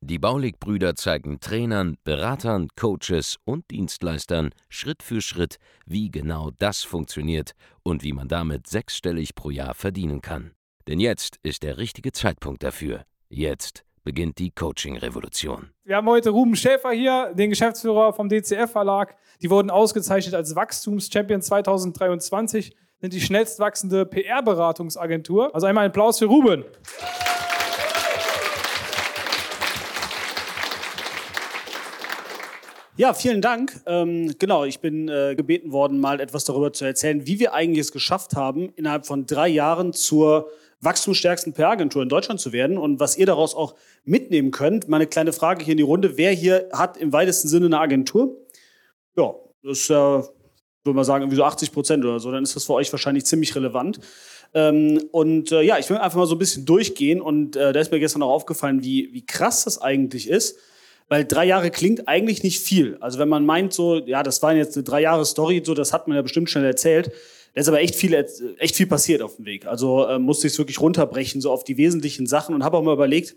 Die Baulig-Brüder zeigen Trainern, Beratern, Coaches und Dienstleistern Schritt für Schritt, wie genau das funktioniert und wie man damit sechsstellig pro Jahr verdienen kann. Denn jetzt ist der richtige Zeitpunkt dafür. Jetzt beginnt die Coaching-Revolution. Wir haben heute Ruben Schäfer hier, den Geschäftsführer vom DCF Verlag. Die wurden ausgezeichnet als Wachstumschampion 2023, sind die schnellst wachsende PR-Beratungsagentur. Also einmal ein Applaus für Ruben. Ja, vielen Dank. Ähm, genau, ich bin äh, gebeten worden, mal etwas darüber zu erzählen, wie wir eigentlich es geschafft haben, innerhalb von drei Jahren zur wachstumsstärksten PR-Agentur in Deutschland zu werden und was ihr daraus auch mitnehmen könnt. Meine kleine Frage hier in die Runde. Wer hier hat im weitesten Sinne eine Agentur? Ja, das ist ja, äh, würde man sagen, irgendwie so 80 Prozent oder so. Dann ist das für euch wahrscheinlich ziemlich relevant. Ähm, und äh, ja, ich will einfach mal so ein bisschen durchgehen und äh, da ist mir gestern auch aufgefallen, wie, wie krass das eigentlich ist weil drei Jahre klingt eigentlich nicht viel. Also wenn man meint so, ja, das war jetzt eine drei Jahre Story, so das hat man ja bestimmt schnell erzählt. Da ist aber echt viel, echt viel passiert auf dem Weg. Also äh, musste ich es wirklich runterbrechen, so auf die wesentlichen Sachen und habe auch mal überlegt,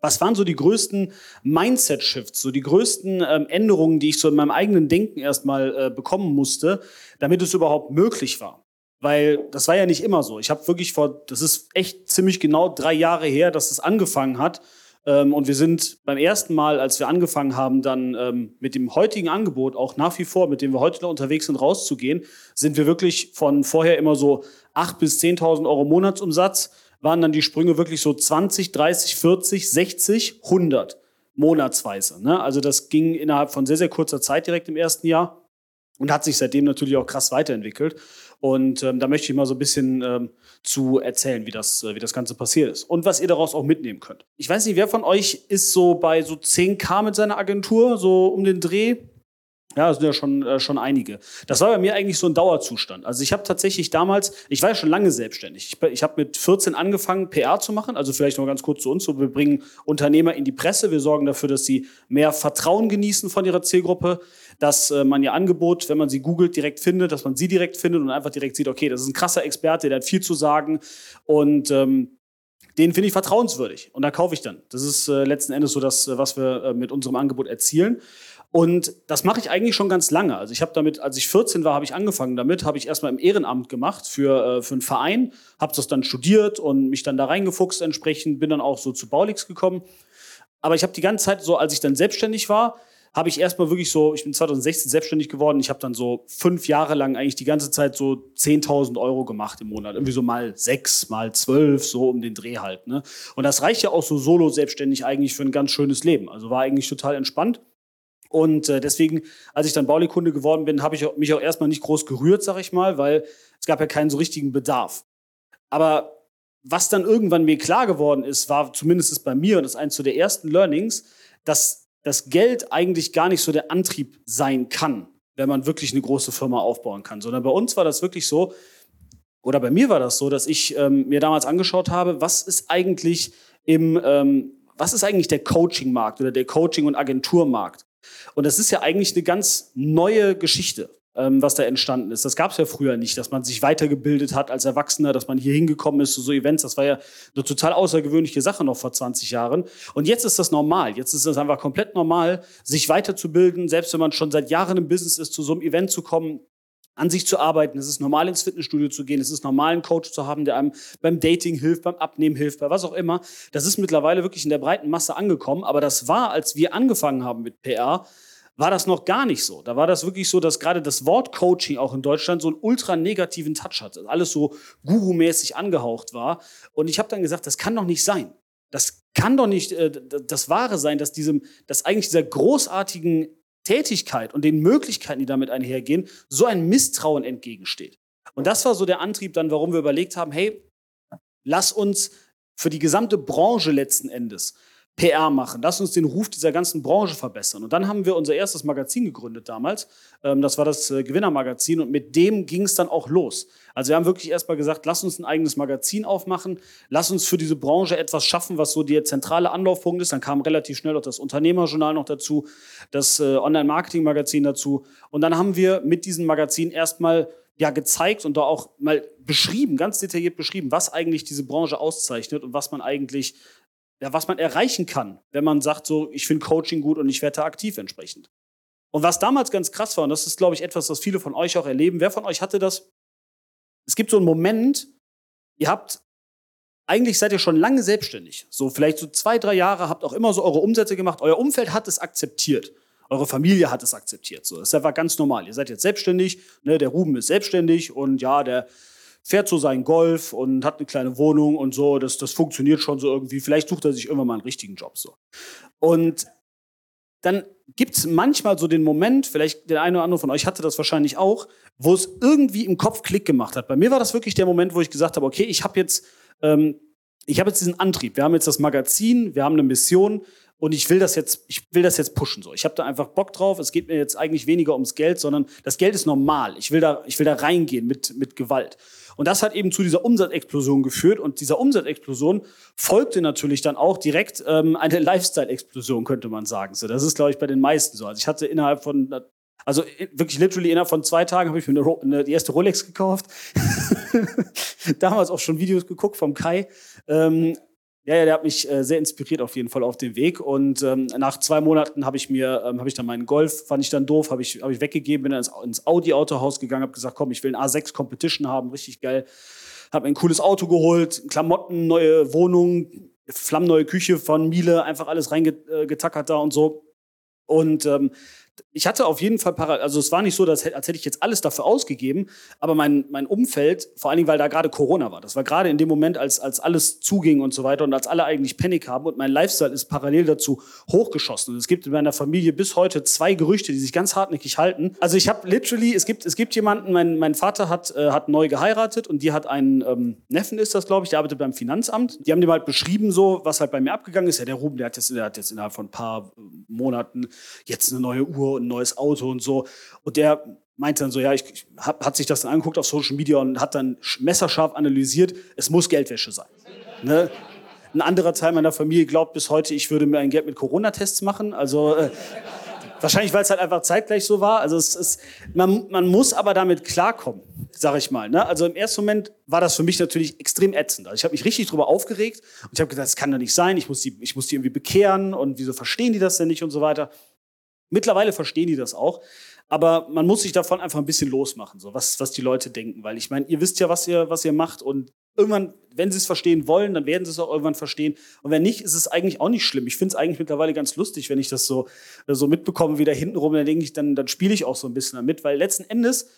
was waren so die größten Mindset-Shifts, so die größten ähm, Änderungen, die ich so in meinem eigenen Denken erstmal äh, bekommen musste, damit es überhaupt möglich war? Weil das war ja nicht immer so. Ich habe wirklich vor, das ist echt ziemlich genau drei Jahre her, dass es das angefangen hat. Ähm, und wir sind beim ersten Mal, als wir angefangen haben, dann ähm, mit dem heutigen Angebot, auch nach wie vor, mit dem wir heute noch unterwegs sind, rauszugehen, sind wir wirklich von vorher immer so 8.000 bis 10.000 Euro Monatsumsatz, waren dann die Sprünge wirklich so 20, 30, 40, 60, 100 monatsweise. Ne? Also das ging innerhalb von sehr, sehr kurzer Zeit direkt im ersten Jahr und hat sich seitdem natürlich auch krass weiterentwickelt. Und ähm, da möchte ich mal so ein bisschen ähm, zu erzählen, wie das, äh, wie das Ganze passiert ist und was ihr daraus auch mitnehmen könnt. Ich weiß nicht, wer von euch ist so bei so 10k mit seiner Agentur, so um den Dreh? Ja, das sind ja schon, äh, schon einige. Das war bei mir eigentlich so ein Dauerzustand. Also ich habe tatsächlich damals, ich war ja schon lange selbstständig. Ich, ich habe mit 14 angefangen, PR zu machen. Also vielleicht noch ganz kurz zu uns. So, wir bringen Unternehmer in die Presse. Wir sorgen dafür, dass sie mehr Vertrauen genießen von ihrer Zielgruppe. Dass äh, man ihr Angebot, wenn man sie googelt, direkt findet, dass man sie direkt findet und einfach direkt sieht, okay, das ist ein krasser Experte, der hat viel zu sagen. Und ähm, den finde ich vertrauenswürdig. Und da kaufe ich dann. Das ist äh, letzten Endes so das, äh, was wir äh, mit unserem Angebot erzielen. Und das mache ich eigentlich schon ganz lange. Also ich habe damit, als ich 14 war, habe ich angefangen damit, habe ich erstmal im Ehrenamt gemacht für, äh, für einen Verein, habe das dann studiert und mich dann da reingefuchst entsprechend, bin dann auch so zu Baulix gekommen. Aber ich habe die ganze Zeit so, als ich dann selbstständig war, habe ich erstmal wirklich so, ich bin 2016 selbstständig geworden, ich habe dann so fünf Jahre lang eigentlich die ganze Zeit so 10.000 Euro gemacht im Monat. Irgendwie so mal sechs, mal zwölf, so um den Dreh halt. Ne? Und das reicht ja auch so solo selbstständig eigentlich für ein ganz schönes Leben. Also war eigentlich total entspannt. Und äh, deswegen, als ich dann Baulikunde geworden bin, habe ich mich auch erstmal nicht groß gerührt, sag ich mal, weil es gab ja keinen so richtigen Bedarf. Aber was dann irgendwann mir klar geworden ist, war zumindest bei mir, und das ist eins so der ersten Learnings, dass das Geld eigentlich gar nicht so der Antrieb sein kann, wenn man wirklich eine große Firma aufbauen kann. Sondern bei uns war das wirklich so, oder bei mir war das so, dass ich ähm, mir damals angeschaut habe, was ist eigentlich im, ähm, was ist eigentlich der Coaching-Markt oder der Coaching- und Agenturmarkt? Und das ist ja eigentlich eine ganz neue Geschichte, ähm, was da entstanden ist. Das gab es ja früher nicht, dass man sich weitergebildet hat als Erwachsener, dass man hier hingekommen ist zu so Events. Das war ja eine total außergewöhnliche Sache noch vor 20 Jahren. Und jetzt ist das normal. Jetzt ist es einfach komplett normal, sich weiterzubilden, selbst wenn man schon seit Jahren im Business ist, zu so einem Event zu kommen, an sich zu arbeiten. Es ist normal, ins Fitnessstudio zu gehen. Es ist normal, einen Coach zu haben, der einem beim Dating hilft, beim Abnehmen hilft, bei was auch immer. Das ist mittlerweile wirklich in der breiten Masse angekommen. Aber das war, als wir angefangen haben mit PR, war das noch gar nicht so. Da war das wirklich so, dass gerade das Wort Coaching auch in Deutschland so einen ultra negativen Touch hatte. Alles so guru-mäßig angehaucht war. Und ich habe dann gesagt, das kann doch nicht sein. Das kann doch nicht äh, das Wahre sein, dass diesem, dass eigentlich dieser großartigen Tätigkeit und den Möglichkeiten, die damit einhergehen, so ein Misstrauen entgegensteht. Und das war so der Antrieb dann, warum wir überlegt haben, hey, lass uns für die gesamte Branche letzten Endes PR machen, lass uns den Ruf dieser ganzen Branche verbessern. Und dann haben wir unser erstes Magazin gegründet damals. Ähm, das war das äh, Gewinnermagazin und mit dem ging es dann auch los. Also wir haben wirklich erstmal gesagt, lass uns ein eigenes Magazin aufmachen, lass uns für diese Branche etwas schaffen, was so der zentrale Anlaufpunkt ist. Dann kam relativ schnell auch das Unternehmerjournal noch dazu, das äh, Online-Marketing-Magazin dazu. Und dann haben wir mit diesem Magazin erstmal ja gezeigt und da auch mal beschrieben, ganz detailliert beschrieben, was eigentlich diese Branche auszeichnet und was man eigentlich ja, was man erreichen kann, wenn man sagt, so, ich finde Coaching gut und ich werde aktiv entsprechend. Und was damals ganz krass war, und das ist, glaube ich, etwas, was viele von euch auch erleben, wer von euch hatte das? Es gibt so einen Moment, ihr habt, eigentlich seid ihr schon lange selbstständig, so vielleicht so zwei, drei Jahre, habt auch immer so eure Umsätze gemacht, euer Umfeld hat es akzeptiert. Eure Familie hat es akzeptiert. So, das einfach ganz normal. Ihr seid jetzt selbstständig, ne, der Ruben ist selbstständig und ja, der fährt so seinen Golf und hat eine kleine Wohnung und so. Das, das funktioniert schon so irgendwie. Vielleicht sucht er sich irgendwann mal einen richtigen Job so. Und dann gibt es manchmal so den Moment, vielleicht der eine oder andere von euch hatte das wahrscheinlich auch, wo es irgendwie im Kopf Klick gemacht hat. Bei mir war das wirklich der Moment, wo ich gesagt habe, okay, ich habe jetzt, ähm, ich jetzt diesen Antrieb. Wir haben jetzt das Magazin, wir haben eine Mission und ich will das jetzt, ich will das jetzt pushen so. Ich habe da einfach Bock drauf. Es geht mir jetzt eigentlich weniger ums Geld, sondern das Geld ist normal. Ich will da, ich will da reingehen mit mit Gewalt. Und das hat eben zu dieser Umsatzexplosion geführt. Und dieser Umsatzexplosion folgte natürlich dann auch direkt ähm, eine Lifestyle-Explosion, könnte man sagen. So, das ist, glaube ich, bei den meisten so. Also ich hatte innerhalb von also wirklich literally innerhalb von zwei Tagen habe ich mir eine, eine, die erste Rolex gekauft. Damals auch schon Videos geguckt vom Kai. Ähm, ja, ja, der hat mich äh, sehr inspiriert auf jeden Fall auf dem Weg. Und ähm, nach zwei Monaten habe ich mir, ähm, habe ich dann meinen Golf, fand ich dann doof, habe ich, hab ich weggegeben, bin dann ins, ins Audi-Autohaus gegangen, habe gesagt, komm, ich will ein A6 Competition haben, richtig geil. Habe ein cooles Auto geholt, Klamotten, neue Wohnung, flammneue Küche von Miele, einfach alles reingetackert da und so. Und ähm, ich hatte auf jeden Fall parallel, also es war nicht so, dass, als hätte ich jetzt alles dafür ausgegeben, aber mein, mein Umfeld, vor allen Dingen, weil da gerade Corona war, das war gerade in dem Moment, als, als alles zuging und so weiter und als alle eigentlich Panik haben und mein Lifestyle ist parallel dazu hochgeschossen. Und es gibt in meiner Familie bis heute zwei Gerüchte, die sich ganz hartnäckig halten. Also ich habe literally, es gibt, es gibt jemanden, mein, mein Vater hat, äh, hat neu geheiratet und die hat einen ähm, Neffen, ist das, glaube ich, der arbeitet beim Finanzamt. Die haben dem halt beschrieben, so, was halt bei mir abgegangen ist. Ja, der Ruben, der hat jetzt, der hat jetzt innerhalb von ein paar Monaten jetzt eine neue Uhr und ein neues Auto und so. Und der meinte dann so, ja, ich, ich hab, hat sich das dann angeguckt auf Social Media und hat dann messerscharf analysiert, es muss Geldwäsche sein. Ne? Ein anderer Teil meiner Familie glaubt bis heute, ich würde mir ein Geld mit Corona-Tests machen. Also äh, wahrscheinlich, weil es halt einfach zeitgleich so war. Also es ist, man, man muss aber damit klarkommen, sag ich mal. Ne? Also im ersten Moment war das für mich natürlich extrem ätzend. Also ich habe mich richtig drüber aufgeregt und ich habe gedacht, das kann doch nicht sein. Ich muss die, ich muss die irgendwie bekehren und wieso verstehen die das denn nicht und so weiter. Mittlerweile verstehen die das auch, aber man muss sich davon einfach ein bisschen losmachen, so was, was die Leute denken, weil ich meine, ihr wisst ja, was ihr, was ihr macht und irgendwann, wenn sie es verstehen wollen, dann werden sie es auch irgendwann verstehen. Und wenn nicht, ist es eigentlich auch nicht schlimm. Ich finde es eigentlich mittlerweile ganz lustig, wenn ich das so, so mitbekomme, wieder hintenrum, dann denke ich, dann, dann spiele ich auch so ein bisschen damit, weil letzten Endes,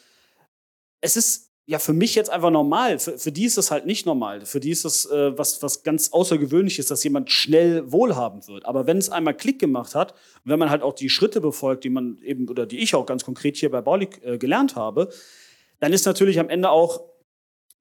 es ist ja für mich jetzt einfach normal. Für, für die ist das halt nicht normal. Für die ist das äh, was, was ganz außergewöhnlich ist, dass jemand schnell wohlhabend wird. Aber wenn es einmal Klick gemacht hat, wenn man halt auch die Schritte befolgt, die man eben oder die ich auch ganz konkret hier bei Baulig äh, gelernt habe, dann ist natürlich am Ende auch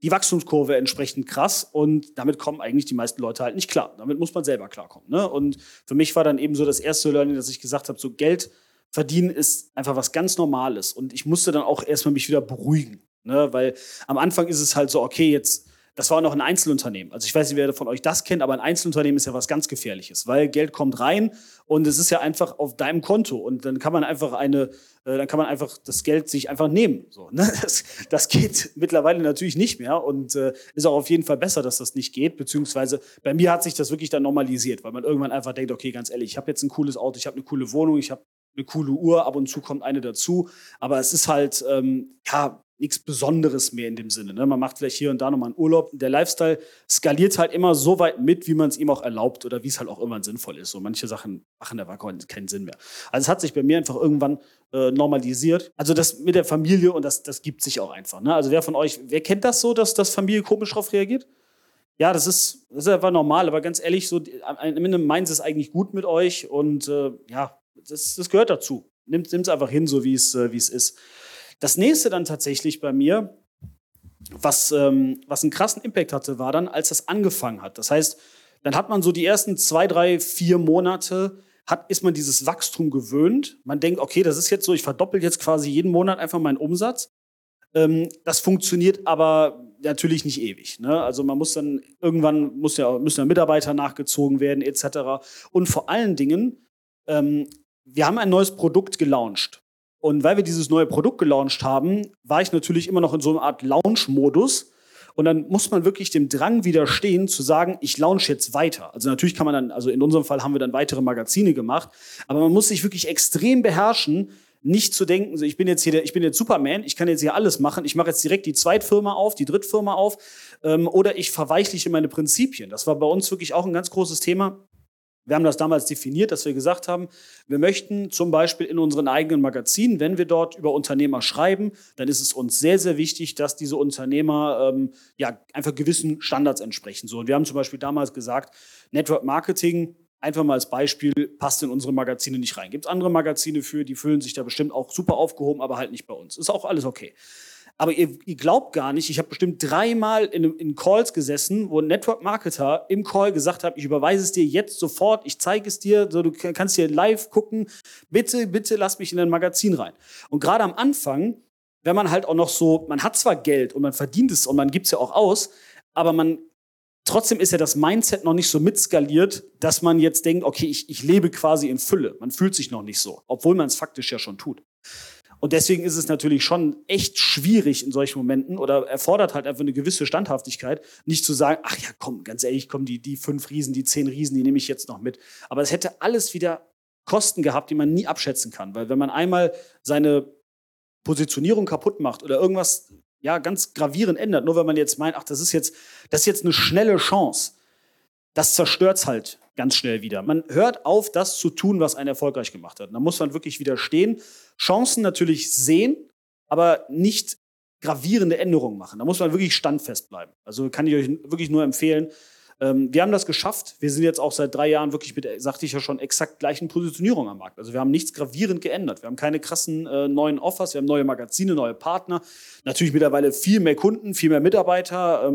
die Wachstumskurve entsprechend krass und damit kommen eigentlich die meisten Leute halt nicht klar. Damit muss man selber klarkommen. Ne? Und für mich war dann eben so das erste Learning, dass ich gesagt habe, so Geld verdienen ist einfach was ganz Normales. Und ich musste dann auch erstmal mich wieder beruhigen. Ne? Weil am Anfang ist es halt so, okay, jetzt, das war noch ein Einzelunternehmen. Also ich weiß nicht, wer von euch das kennt, aber ein Einzelunternehmen ist ja was ganz Gefährliches, weil Geld kommt rein und es ist ja einfach auf deinem Konto und dann kann man einfach eine, äh, dann kann man einfach das Geld sich einfach nehmen. So, ne? das, das geht mittlerweile natürlich nicht mehr und äh, ist auch auf jeden Fall besser, dass das nicht geht. Beziehungsweise bei mir hat sich das wirklich dann normalisiert, weil man irgendwann einfach denkt, okay, ganz ehrlich, ich habe jetzt ein cooles Auto, ich habe eine coole Wohnung, ich habe eine coole Uhr, ab und zu kommt eine dazu. Aber es ist halt, ähm, ja, nichts Besonderes mehr in dem Sinne. Ne? Man macht vielleicht hier und da nochmal einen Urlaub. Der Lifestyle skaliert halt immer so weit mit, wie man es ihm auch erlaubt oder wie es halt auch immer sinnvoll ist. So manche Sachen machen da keinen Sinn mehr. Also es hat sich bei mir einfach irgendwann äh, normalisiert. Also das mit der Familie und das, das gibt sich auch einfach. Ne? Also wer von euch, wer kennt das so, dass das Familie komisch darauf reagiert? Ja, das ist, das ist einfach normal, aber ganz ehrlich, so, am Ende sie es eigentlich gut mit euch und äh, ja, das, das gehört dazu. Nimmt es einfach hin, so wie äh, wie es ist. Das nächste dann tatsächlich bei mir, was, ähm, was einen krassen Impact hatte, war dann, als das angefangen hat. Das heißt, dann hat man so die ersten zwei, drei, vier Monate, hat, ist man dieses Wachstum gewöhnt. Man denkt, okay, das ist jetzt so, ich verdoppel jetzt quasi jeden Monat einfach meinen Umsatz. Ähm, das funktioniert aber natürlich nicht ewig. Ne? Also man muss dann irgendwann muss ja, müssen ja Mitarbeiter nachgezogen werden etc. Und vor allen Dingen, ähm, wir haben ein neues Produkt gelauncht. Und weil wir dieses neue Produkt gelauncht haben, war ich natürlich immer noch in so einer Art Launch-Modus. Und dann muss man wirklich dem Drang widerstehen, zu sagen, ich launch jetzt weiter. Also natürlich kann man dann, also in unserem Fall haben wir dann weitere Magazine gemacht, aber man muss sich wirklich extrem beherrschen, nicht zu denken, ich bin jetzt hier, der, ich bin jetzt Superman, ich kann jetzt hier alles machen, ich mache jetzt direkt die Zweitfirma auf, die Drittfirma auf, ähm, oder ich verweichliche meine Prinzipien. Das war bei uns wirklich auch ein ganz großes Thema. Wir haben das damals definiert, dass wir gesagt haben, wir möchten zum Beispiel in unseren eigenen Magazinen, wenn wir dort über Unternehmer schreiben, dann ist es uns sehr, sehr wichtig, dass diese Unternehmer ähm, ja einfach gewissen Standards entsprechen. So, und wir haben zum Beispiel damals gesagt, Network Marketing, einfach mal als Beispiel, passt in unsere Magazine nicht rein. Gibt es andere Magazine für, die fühlen sich da bestimmt auch super aufgehoben, aber halt nicht bei uns. Ist auch alles okay. Aber ihr, ihr glaubt gar nicht, ich habe bestimmt dreimal in, in Calls gesessen, wo ein Network Marketer im Call gesagt hat, ich überweise es dir jetzt sofort, ich zeige es dir, so, du kannst hier live gucken, bitte, bitte lass mich in ein Magazin rein. Und gerade am Anfang, wenn man halt auch noch so, man hat zwar Geld und man verdient es und man gibt es ja auch aus, aber man trotzdem ist ja das Mindset noch nicht so mitskaliert, dass man jetzt denkt, okay, ich, ich lebe quasi in Fülle. Man fühlt sich noch nicht so, obwohl man es faktisch ja schon tut. Und deswegen ist es natürlich schon echt schwierig in solchen Momenten oder erfordert halt einfach eine gewisse Standhaftigkeit, nicht zu sagen, ach ja, komm, ganz ehrlich, komm, die, die fünf Riesen, die zehn Riesen, die nehme ich jetzt noch mit. Aber es hätte alles wieder Kosten gehabt, die man nie abschätzen kann. Weil wenn man einmal seine Positionierung kaputt macht oder irgendwas ja, ganz gravierend ändert, nur weil man jetzt meint, ach, das ist jetzt, das ist jetzt eine schnelle Chance, das zerstört es halt ganz schnell wieder. Man hört auf, das zu tun, was einen erfolgreich gemacht hat. Da muss man wirklich widerstehen. Chancen natürlich sehen, aber nicht gravierende Änderungen machen. Da muss man wirklich standfest bleiben. Also kann ich euch wirklich nur empfehlen. Ähm, wir haben das geschafft. Wir sind jetzt auch seit drei Jahren wirklich mit, sagte ich ja schon, exakt gleichen Positionierung am Markt. Also wir haben nichts gravierend geändert. Wir haben keine krassen äh, neuen Offers, wir haben neue Magazine, neue Partner. Natürlich mittlerweile viel mehr Kunden, viel mehr Mitarbeiter.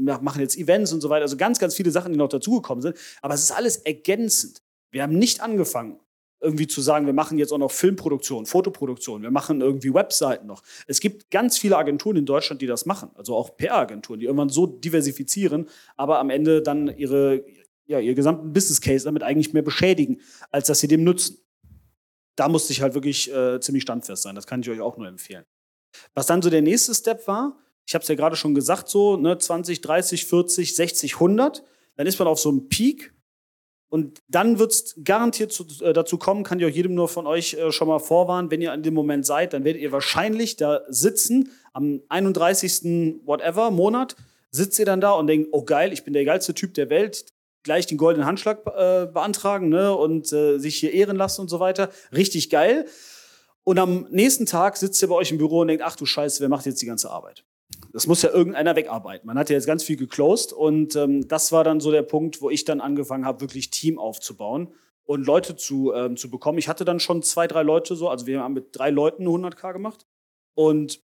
Machen jetzt Events und so weiter. Also ganz, ganz viele Sachen, die noch dazugekommen sind. Aber es ist alles ergänzend. Wir haben nicht angefangen, irgendwie zu sagen, wir machen jetzt auch noch Filmproduktion, Fotoproduktion, wir machen irgendwie Webseiten noch. Es gibt ganz viele Agenturen in Deutschland, die das machen. Also auch PR-Agenturen, die irgendwann so diversifizieren, aber am Ende dann ihre, ja, ihr gesamten Business Case damit eigentlich mehr beschädigen, als dass sie dem nutzen. Da musste ich halt wirklich äh, ziemlich standfest sein. Das kann ich euch auch nur empfehlen. Was dann so der nächste Step war, ich habe es ja gerade schon gesagt, so ne, 20, 30, 40, 60, 100. Dann ist man auf so einem Peak. Und dann wird es garantiert zu, äh, dazu kommen, kann ich auch jedem nur von euch äh, schon mal vorwarnen, wenn ihr an dem Moment seid, dann werdet ihr wahrscheinlich da sitzen, am 31. whatever Monat, sitzt ihr dann da und denkt, oh geil, ich bin der geilste Typ der Welt, gleich den goldenen Handschlag äh, beantragen ne, und äh, sich hier ehren lassen und so weiter. Richtig geil. Und am nächsten Tag sitzt ihr bei euch im Büro und denkt, ach du Scheiße, wer macht jetzt die ganze Arbeit? Das muss ja irgendeiner wegarbeiten. Man hat ja jetzt ganz viel geclosed und ähm, das war dann so der Punkt, wo ich dann angefangen habe, wirklich Team aufzubauen und Leute zu, ähm, zu bekommen. Ich hatte dann schon zwei, drei Leute so, also wir haben mit drei Leuten 100k gemacht und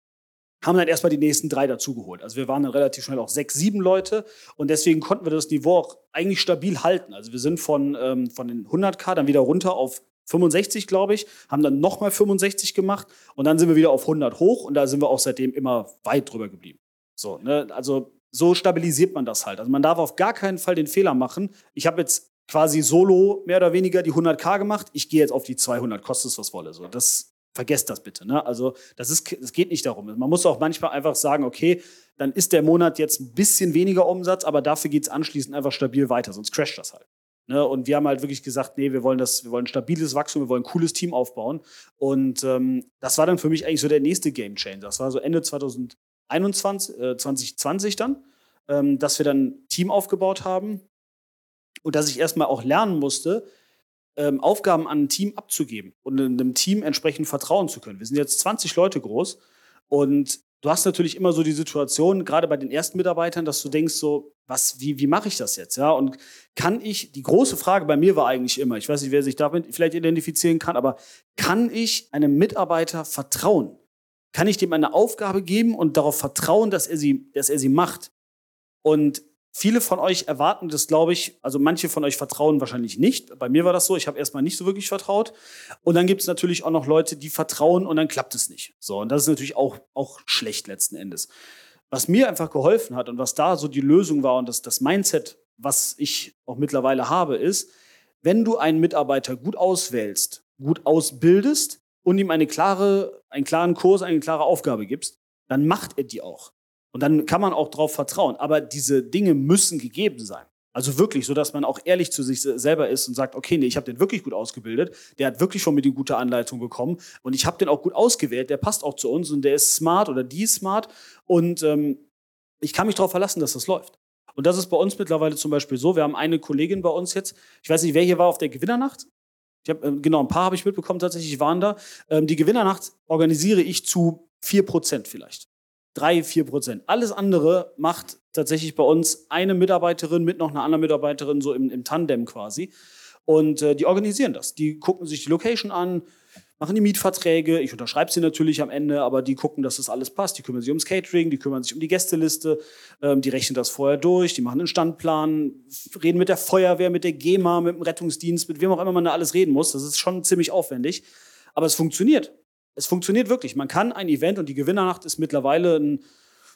haben dann erstmal die nächsten drei dazugeholt. Also wir waren dann relativ schnell auch sechs, sieben Leute und deswegen konnten wir das Niveau auch eigentlich stabil halten. Also wir sind von, ähm, von den 100k dann wieder runter auf 65, glaube ich, haben dann nochmal 65 gemacht und dann sind wir wieder auf 100 hoch und da sind wir auch seitdem immer weit drüber geblieben. So, ne? Also so stabilisiert man das halt. Also man darf auf gar keinen Fall den Fehler machen. Ich habe jetzt quasi solo mehr oder weniger die 100k gemacht. Ich gehe jetzt auf die 200, kostet es was wolle. So, das vergesst das bitte. Ne? Also das ist, das geht nicht darum. Man muss auch manchmal einfach sagen, okay, dann ist der Monat jetzt ein bisschen weniger Umsatz, aber dafür geht es anschließend einfach stabil weiter, sonst crasht das halt. Ne? Und wir haben halt wirklich gesagt, nee, wir wollen das, wir wollen stabiles Wachstum, wir wollen ein cooles Team aufbauen. Und ähm, das war dann für mich eigentlich so der nächste Game Changer. Das war so Ende 2021, äh, 2020 dann, ähm, dass wir dann ein Team aufgebaut haben und dass ich erstmal auch lernen musste, ähm, Aufgaben an ein Team abzugeben und einem Team entsprechend vertrauen zu können. Wir sind jetzt 20 Leute groß und du hast natürlich immer so die Situation, gerade bei den ersten Mitarbeitern, dass du denkst so, was, wie, wie mache ich das jetzt? Ja, und kann ich, die große Frage bei mir war eigentlich immer, ich weiß nicht, wer sich damit vielleicht identifizieren kann, aber kann ich einem Mitarbeiter vertrauen? Kann ich dem eine Aufgabe geben und darauf vertrauen, dass er sie, dass er sie macht? Und viele von euch erwarten das, glaube ich, also manche von euch vertrauen wahrscheinlich nicht. Bei mir war das so, ich habe erstmal nicht so wirklich vertraut. Und dann gibt es natürlich auch noch Leute, die vertrauen und dann klappt es nicht. So, und das ist natürlich auch, auch schlecht letzten Endes. Was mir einfach geholfen hat und was da so die Lösung war und das, das Mindset, was ich auch mittlerweile habe, ist, wenn du einen Mitarbeiter gut auswählst, gut ausbildest und ihm eine klare, einen klaren Kurs, eine klare Aufgabe gibst, dann macht er die auch. Und dann kann man auch darauf vertrauen. Aber diese Dinge müssen gegeben sein. Also wirklich, so dass man auch ehrlich zu sich selber ist und sagt, okay, nee, ich habe den wirklich gut ausgebildet, der hat wirklich schon mit die gute Anleitung bekommen und ich habe den auch gut ausgewählt, der passt auch zu uns und der ist smart oder die ist smart und ähm, ich kann mich darauf verlassen, dass das läuft. Und das ist bei uns mittlerweile zum Beispiel so. Wir haben eine Kollegin bei uns jetzt, ich weiß nicht, wer hier war auf der Gewinnernacht. Ich hab, äh, genau, ein paar habe ich mitbekommen tatsächlich, waren da. Ähm, die Gewinnernacht organisiere ich zu 4% vielleicht drei, vier Prozent. Alles andere macht tatsächlich bei uns eine Mitarbeiterin mit noch einer anderen Mitarbeiterin so im, im Tandem quasi. Und äh, die organisieren das. Die gucken sich die Location an, machen die Mietverträge. Ich unterschreibe sie natürlich am Ende, aber die gucken, dass das alles passt. Die kümmern sich ums Catering, die kümmern sich um die Gästeliste, ähm, die rechnen das vorher durch, die machen einen Standplan, reden mit der Feuerwehr, mit der GEMA, mit dem Rettungsdienst, mit wem auch immer man da alles reden muss. Das ist schon ziemlich aufwendig. Aber es funktioniert es funktioniert wirklich. Man kann ein Event und die Gewinnernacht ist mittlerweile ein,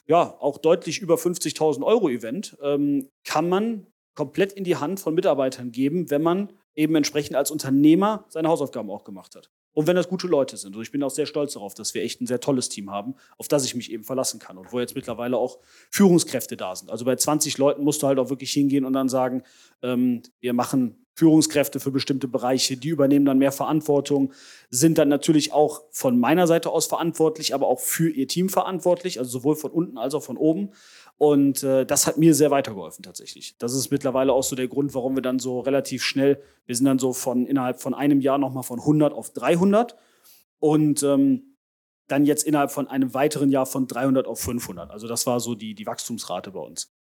ja, auch deutlich über 50.000 Euro Event, ähm, kann man komplett in die Hand von Mitarbeitern geben, wenn man eben entsprechend als Unternehmer seine Hausaufgaben auch gemacht hat. Und wenn das gute Leute sind. Und ich bin auch sehr stolz darauf, dass wir echt ein sehr tolles Team haben, auf das ich mich eben verlassen kann. Und wo jetzt mittlerweile auch Führungskräfte da sind. Also bei 20 Leuten musst du halt auch wirklich hingehen und dann sagen, ähm, wir machen Führungskräfte für bestimmte Bereiche, die übernehmen dann mehr Verantwortung, sind dann natürlich auch von meiner Seite aus verantwortlich, aber auch für ihr Team verantwortlich, also sowohl von unten als auch von oben. Und äh, das hat mir sehr weitergeholfen tatsächlich. Das ist mittlerweile auch so der Grund, warum wir dann so relativ schnell, wir sind dann so von innerhalb von einem Jahr nochmal von 100 auf 300 und ähm, dann jetzt innerhalb von einem weiteren Jahr von 300 auf 500. Also das war so die, die Wachstumsrate bei uns.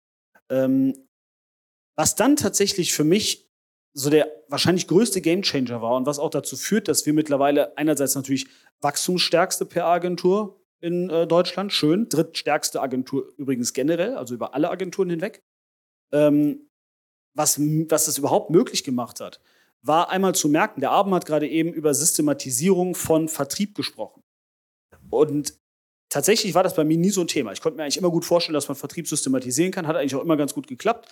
Ähm, was dann tatsächlich für mich so der wahrscheinlich größte Gamechanger war und was auch dazu führt, dass wir mittlerweile einerseits natürlich wachstumsstärkste PR-Agentur in äh, Deutschland, schön, drittstärkste Agentur übrigens generell, also über alle Agenturen hinweg. Ähm, was, was das überhaupt möglich gemacht hat, war einmal zu merken, der Abend hat gerade eben über Systematisierung von Vertrieb gesprochen. Und tatsächlich war das bei mir nie so ein Thema. Ich konnte mir eigentlich immer gut vorstellen, dass man Vertrieb systematisieren kann, hat eigentlich auch immer ganz gut geklappt.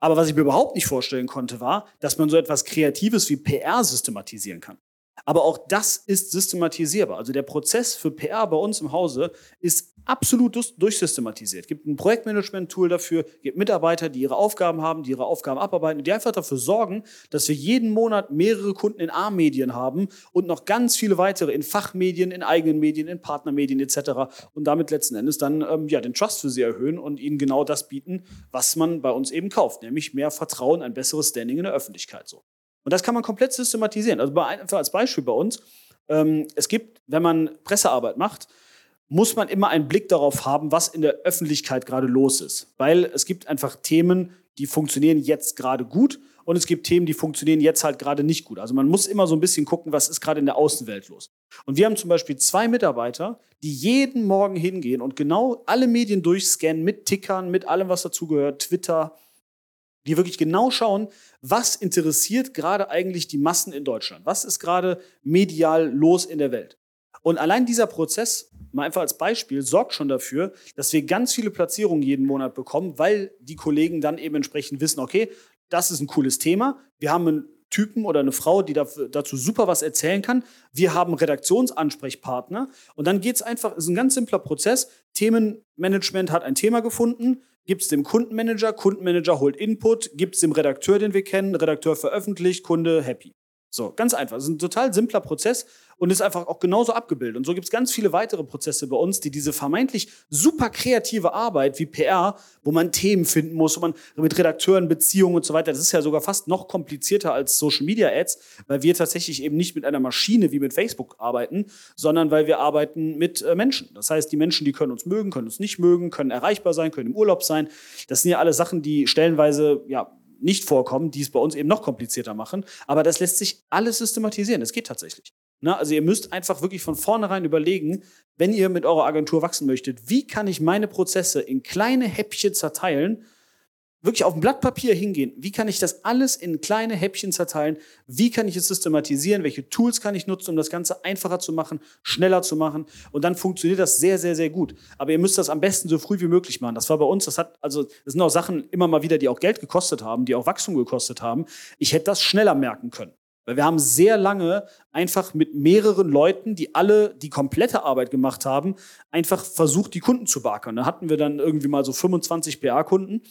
Aber was ich mir überhaupt nicht vorstellen konnte, war, dass man so etwas Kreatives wie PR systematisieren kann. Aber auch das ist systematisierbar. Also der Prozess für PR bei uns im Hause ist absolut durchsystematisiert. Es gibt ein Projektmanagement-Tool dafür, es gibt Mitarbeiter, die ihre Aufgaben haben, die ihre Aufgaben abarbeiten, die einfach dafür sorgen, dass wir jeden Monat mehrere Kunden in A-Medien haben und noch ganz viele weitere in Fachmedien, in eigenen Medien, in Partnermedien etc. Und damit letzten Endes dann ähm, ja, den Trust für sie erhöhen und ihnen genau das bieten, was man bei uns eben kauft, nämlich mehr Vertrauen, ein besseres Standing in der Öffentlichkeit. So. Und das kann man komplett systematisieren. Also einfach als Beispiel bei uns, ähm, es gibt, wenn man Pressearbeit macht, muss man immer einen Blick darauf haben, was in der Öffentlichkeit gerade los ist. Weil es gibt einfach Themen, die funktionieren jetzt gerade gut und es gibt Themen, die funktionieren jetzt halt gerade nicht gut. Also man muss immer so ein bisschen gucken, was ist gerade in der Außenwelt los. Und wir haben zum Beispiel zwei Mitarbeiter, die jeden Morgen hingehen und genau alle Medien durchscannen mit Tickern, mit allem, was dazugehört, Twitter, die wirklich genau schauen, was interessiert gerade eigentlich die Massen in Deutschland? Was ist gerade medial los in der Welt? Und allein dieser Prozess, mal einfach als Beispiel, sorgt schon dafür, dass wir ganz viele Platzierungen jeden Monat bekommen, weil die Kollegen dann eben entsprechend wissen, okay, das ist ein cooles Thema. Wir haben einen Typen oder eine Frau, die dazu super was erzählen kann. Wir haben Redaktionsansprechpartner. Und dann geht es einfach, es ist ein ganz simpler Prozess. Themenmanagement hat ein Thema gefunden gibt es dem Kundenmanager, Kundenmanager holt Input, gibt es dem Redakteur, den wir kennen, Redakteur veröffentlicht, Kunde happy. So, ganz einfach. Das ist ein total simpler Prozess und ist einfach auch genauso abgebildet. Und so gibt es ganz viele weitere Prozesse bei uns, die diese vermeintlich super kreative Arbeit wie PR, wo man Themen finden muss, wo man mit Redakteuren Beziehungen und so weiter, das ist ja sogar fast noch komplizierter als Social Media Ads, weil wir tatsächlich eben nicht mit einer Maschine wie mit Facebook arbeiten, sondern weil wir arbeiten mit äh, Menschen. Das heißt, die Menschen, die können uns mögen, können uns nicht mögen, können erreichbar sein, können im Urlaub sein. Das sind ja alle Sachen, die stellenweise ja nicht vorkommen, die es bei uns eben noch komplizierter machen. Aber das lässt sich alles systematisieren. Es geht tatsächlich. Na, also ihr müsst einfach wirklich von vornherein überlegen, wenn ihr mit eurer Agentur wachsen möchtet, wie kann ich meine Prozesse in kleine Häppchen zerteilen, wirklich auf ein Blatt Papier hingehen. Wie kann ich das alles in kleine Häppchen zerteilen? Wie kann ich es systematisieren? Welche Tools kann ich nutzen, um das Ganze einfacher zu machen, schneller zu machen? Und dann funktioniert das sehr, sehr, sehr gut. Aber ihr müsst das am besten so früh wie möglich machen. Das war bei uns, das hat, also, das sind auch Sachen immer mal wieder, die auch Geld gekostet haben, die auch Wachstum gekostet haben. Ich hätte das schneller merken können. Weil wir haben sehr lange einfach mit mehreren Leuten, die alle die komplette Arbeit gemacht haben, einfach versucht, die Kunden zu beackern. Da hatten wir dann irgendwie mal so 25 PA-Kunden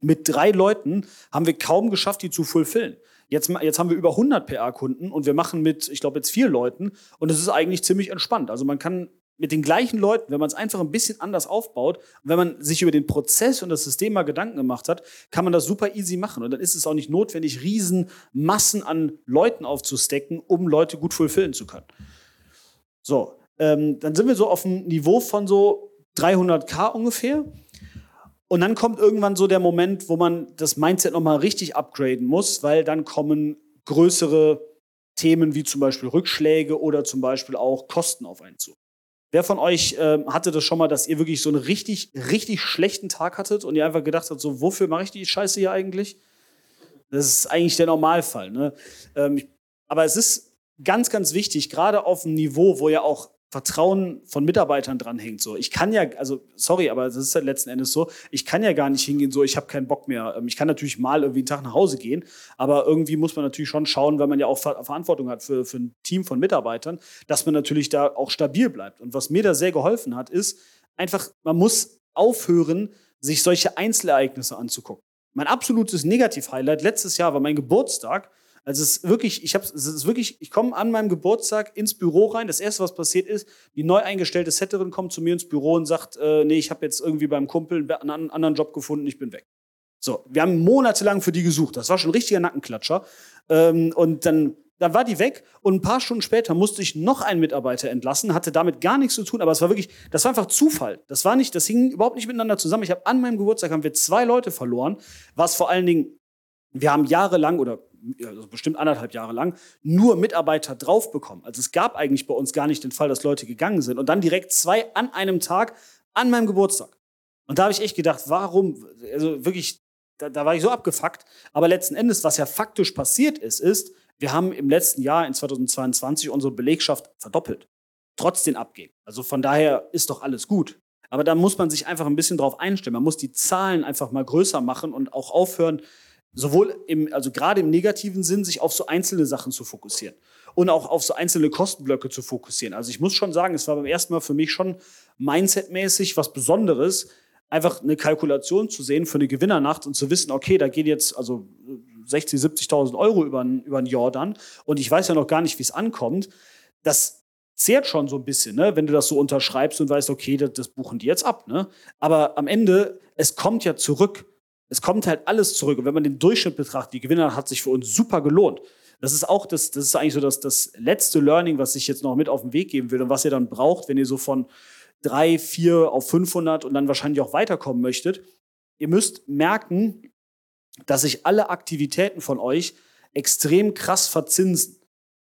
mit drei Leuten haben wir kaum geschafft, die zu fulfillen. Jetzt, jetzt haben wir über 100 PA-Kunden und wir machen mit, ich glaube, jetzt vier Leuten und es ist eigentlich ziemlich entspannt. Also man kann mit den gleichen Leuten, wenn man es einfach ein bisschen anders aufbaut, wenn man sich über den Prozess und das System mal Gedanken gemacht hat, kann man das super easy machen. Und dann ist es auch nicht notwendig, riesen Massen an Leuten aufzustecken, um Leute gut fulfillen zu können. So, ähm, dann sind wir so auf einem Niveau von so 300k ungefähr. Und dann kommt irgendwann so der Moment, wo man das Mindset nochmal richtig upgraden muss, weil dann kommen größere Themen wie zum Beispiel Rückschläge oder zum Beispiel auch Kosten auf einen zu. Wer von euch äh, hatte das schon mal, dass ihr wirklich so einen richtig, richtig schlechten Tag hattet und ihr einfach gedacht habt, so, wofür mache ich die Scheiße hier eigentlich? Das ist eigentlich der Normalfall. Ne? Ähm, aber es ist ganz, ganz wichtig, gerade auf einem Niveau, wo ja auch Vertrauen von Mitarbeitern dranhängt. So, ich kann ja, also sorry, aber das ist ja letzten Endes so, ich kann ja gar nicht hingehen, so, ich habe keinen Bock mehr. Ähm, ich kann natürlich mal irgendwie einen Tag nach Hause gehen, aber irgendwie muss man natürlich schon schauen, weil man ja auch Ver Verantwortung hat für, für ein Team von Mitarbeitern, dass man natürlich da auch stabil bleibt. Und was mir da sehr geholfen hat, ist einfach, man muss aufhören, sich solche Einzelereignisse anzugucken. Mein absolutes Negativ-Highlight letztes Jahr war mein Geburtstag also es ist wirklich, ich habe, es ist wirklich, ich komme an meinem Geburtstag ins Büro rein. Das erste, was passiert ist, die neu eingestellte Setterin kommt zu mir ins Büro und sagt, äh, nee, ich habe jetzt irgendwie beim Kumpel einen anderen Job gefunden, ich bin weg. So, wir haben monatelang für die gesucht. Das war schon ein richtiger Nackenklatscher. Ähm, und dann, dann war die weg und ein paar Stunden später musste ich noch einen Mitarbeiter entlassen, hatte damit gar nichts zu tun, aber es war wirklich, das war einfach Zufall. Das war nicht, das hing überhaupt nicht miteinander zusammen. Ich habe an meinem Geburtstag haben wir zwei Leute verloren, was vor allen Dingen, wir haben jahrelang oder also bestimmt anderthalb Jahre lang, nur Mitarbeiter drauf bekommen. Also es gab eigentlich bei uns gar nicht den Fall, dass Leute gegangen sind. Und dann direkt zwei an einem Tag an meinem Geburtstag. Und da habe ich echt gedacht, warum, also wirklich, da, da war ich so abgefuckt. Aber letzten Endes, was ja faktisch passiert ist, ist, wir haben im letzten Jahr, in 2022, unsere Belegschaft verdoppelt. Trotz den Abgängen. Also von daher ist doch alles gut. Aber da muss man sich einfach ein bisschen drauf einstellen. Man muss die Zahlen einfach mal größer machen und auch aufhören, sowohl im, also gerade im negativen Sinn, sich auf so einzelne Sachen zu fokussieren und auch auf so einzelne Kostenblöcke zu fokussieren. Also ich muss schon sagen, es war beim ersten Mal für mich schon mindsetmäßig was Besonderes, einfach eine Kalkulation zu sehen für eine Gewinnernacht und zu wissen, okay, da geht jetzt also 60, 70.000 Euro über, über den Jordan und ich weiß ja noch gar nicht, wie es ankommt. Das zehrt schon so ein bisschen, ne? wenn du das so unterschreibst und weißt, okay, das, das buchen die jetzt ab. Ne? Aber am Ende, es kommt ja zurück es kommt halt alles zurück. Und wenn man den Durchschnitt betrachtet, die Gewinner hat sich für uns super gelohnt. Das ist auch das, das ist eigentlich so das, das letzte Learning, was ich jetzt noch mit auf den Weg geben will und was ihr dann braucht, wenn ihr so von drei, vier auf 500 und dann wahrscheinlich auch weiterkommen möchtet. Ihr müsst merken, dass sich alle Aktivitäten von euch extrem krass verzinsen.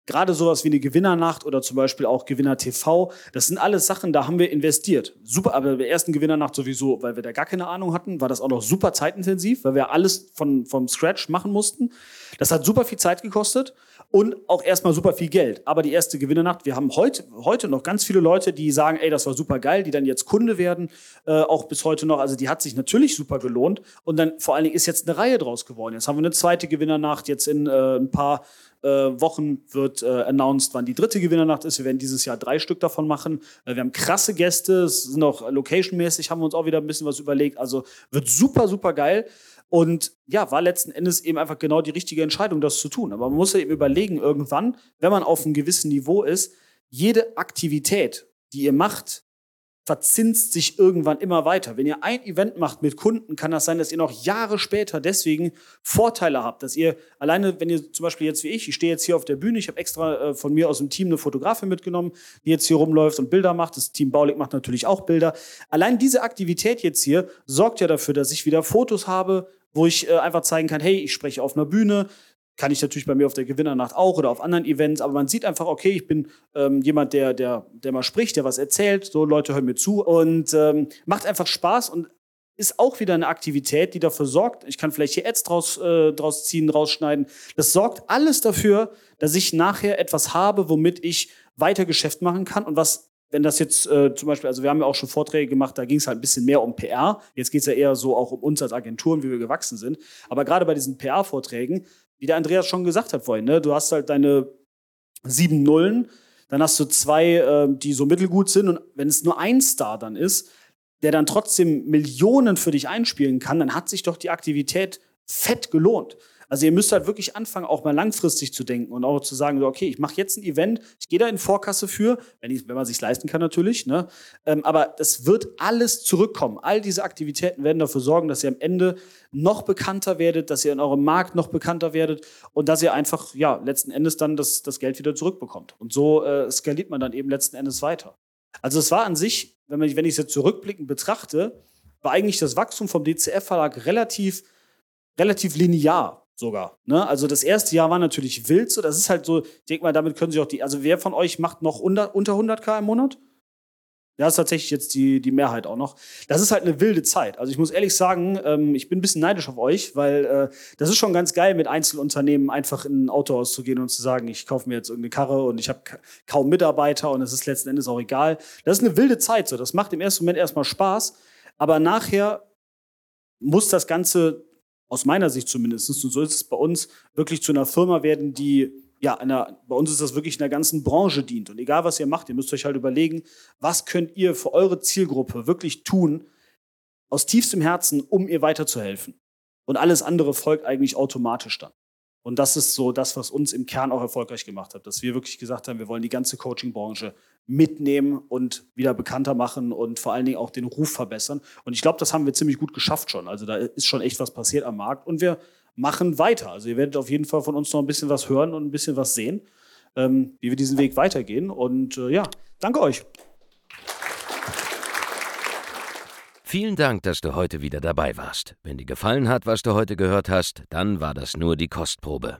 Gerade sowas wie eine Gewinnernacht oder zum Beispiel auch Gewinner TV, das sind alles Sachen, da haben wir investiert. Super, aber bei der ersten Gewinnernacht sowieso, weil wir da gar keine Ahnung hatten, war das auch noch super zeitintensiv, weil wir alles von, vom Scratch machen mussten. Das hat super viel Zeit gekostet und auch erstmal super viel Geld. Aber die erste Gewinnernacht, wir haben heute, heute noch ganz viele Leute, die sagen, ey, das war super geil, die dann jetzt Kunde werden, äh, auch bis heute noch. Also die hat sich natürlich super gelohnt. Und dann vor allen Dingen ist jetzt eine Reihe draus geworden. Jetzt haben wir eine zweite Gewinnernacht, jetzt in äh, ein paar äh, Wochen wird äh, announced, wann die dritte Gewinnernacht ist. Wir werden dieses Jahr drei Stück davon machen. Äh, wir haben krasse Gäste, es sind auch locationmäßig, haben wir uns auch wieder ein bisschen was überlegt. Also wird super, super geil. Und ja, war letzten Endes eben einfach genau die richtige Entscheidung, das zu tun. Aber man muss ja eben überlegen, irgendwann, wenn man auf einem gewissen Niveau ist, jede Aktivität, die ihr macht, verzinst sich irgendwann immer weiter. Wenn ihr ein Event macht mit Kunden, kann das sein, dass ihr noch Jahre später deswegen Vorteile habt, dass ihr alleine, wenn ihr zum Beispiel jetzt wie ich, ich stehe jetzt hier auf der Bühne, ich habe extra äh, von mir aus dem Team eine Fotografin mitgenommen, die jetzt hier rumläuft und Bilder macht. Das Team Baulig macht natürlich auch Bilder. Allein diese Aktivität jetzt hier sorgt ja dafür, dass ich wieder Fotos habe, wo ich äh, einfach zeigen kann, hey, ich spreche auf einer Bühne, kann ich natürlich bei mir auf der Gewinnernacht auch oder auf anderen Events, aber man sieht einfach, okay, ich bin ähm, jemand, der, der, der mal spricht, der was erzählt, so Leute hören mir zu und ähm, macht einfach Spaß und ist auch wieder eine Aktivität, die dafür sorgt, ich kann vielleicht hier Ads draus, äh, draus ziehen, rausschneiden. Das sorgt alles dafür, dass ich nachher etwas habe, womit ich weiter Geschäft machen kann und was wenn das jetzt äh, zum Beispiel, also wir haben ja auch schon Vorträge gemacht, da ging es halt ein bisschen mehr um PR. Jetzt geht es ja eher so auch um uns als Agenturen, wie wir gewachsen sind. Aber gerade bei diesen PR-Vorträgen, wie der Andreas schon gesagt hat vorhin, ne, du hast halt deine sieben Nullen, dann hast du zwei, äh, die so mittelgut sind und wenn es nur ein Star dann ist, der dann trotzdem Millionen für dich einspielen kann, dann hat sich doch die Aktivität fett gelohnt. Also ihr müsst halt wirklich anfangen, auch mal langfristig zu denken und auch zu sagen, okay, ich mache jetzt ein Event, ich gehe da in Vorkasse für, wenn, ich, wenn man sich leisten kann natürlich, ne? Ähm, aber das wird alles zurückkommen. All diese Aktivitäten werden dafür sorgen, dass ihr am Ende noch bekannter werdet, dass ihr in eurem Markt noch bekannter werdet und dass ihr einfach, ja, letzten Endes dann das, das Geld wieder zurückbekommt. Und so äh, skaliert man dann eben letzten Endes weiter. Also es war an sich, wenn, man, wenn ich es jetzt zurückblickend betrachte, war eigentlich das Wachstum vom DCF-Verlag relativ, relativ linear sogar. Ne? Also das erste Jahr war natürlich wild, so das ist halt so, ich denke mal, damit können sich auch die, also wer von euch macht noch unter, unter 100k im Monat? Ja, ist tatsächlich jetzt die, die Mehrheit auch noch. Das ist halt eine wilde Zeit. Also ich muss ehrlich sagen, ähm, ich bin ein bisschen neidisch auf euch, weil äh, das ist schon ganz geil, mit Einzelunternehmen einfach in ein Autohaus zu gehen und zu sagen, ich kaufe mir jetzt irgendeine Karre und ich habe kaum Mitarbeiter und es ist letzten Endes auch egal. Das ist eine wilde Zeit. So. Das macht im ersten Moment erstmal Spaß, aber nachher muss das Ganze aus meiner Sicht zumindest, und so ist es bei uns, wirklich zu einer Firma werden, die ja, einer, bei uns ist das wirklich einer ganzen Branche dient. Und egal, was ihr macht, ihr müsst euch halt überlegen, was könnt ihr für eure Zielgruppe wirklich tun, aus tiefstem Herzen, um ihr weiterzuhelfen. Und alles andere folgt eigentlich automatisch dann. Und das ist so das, was uns im Kern auch erfolgreich gemacht hat, dass wir wirklich gesagt haben, wir wollen die ganze Coaching-Branche mitnehmen und wieder bekannter machen und vor allen Dingen auch den Ruf verbessern. Und ich glaube, das haben wir ziemlich gut geschafft schon. Also da ist schon echt was passiert am Markt und wir machen weiter. Also ihr werdet auf jeden Fall von uns noch ein bisschen was hören und ein bisschen was sehen, ähm, wie wir diesen Weg weitergehen. Und äh, ja, danke euch. Vielen Dank, dass du heute wieder dabei warst. Wenn dir gefallen hat, was du heute gehört hast, dann war das nur die Kostprobe.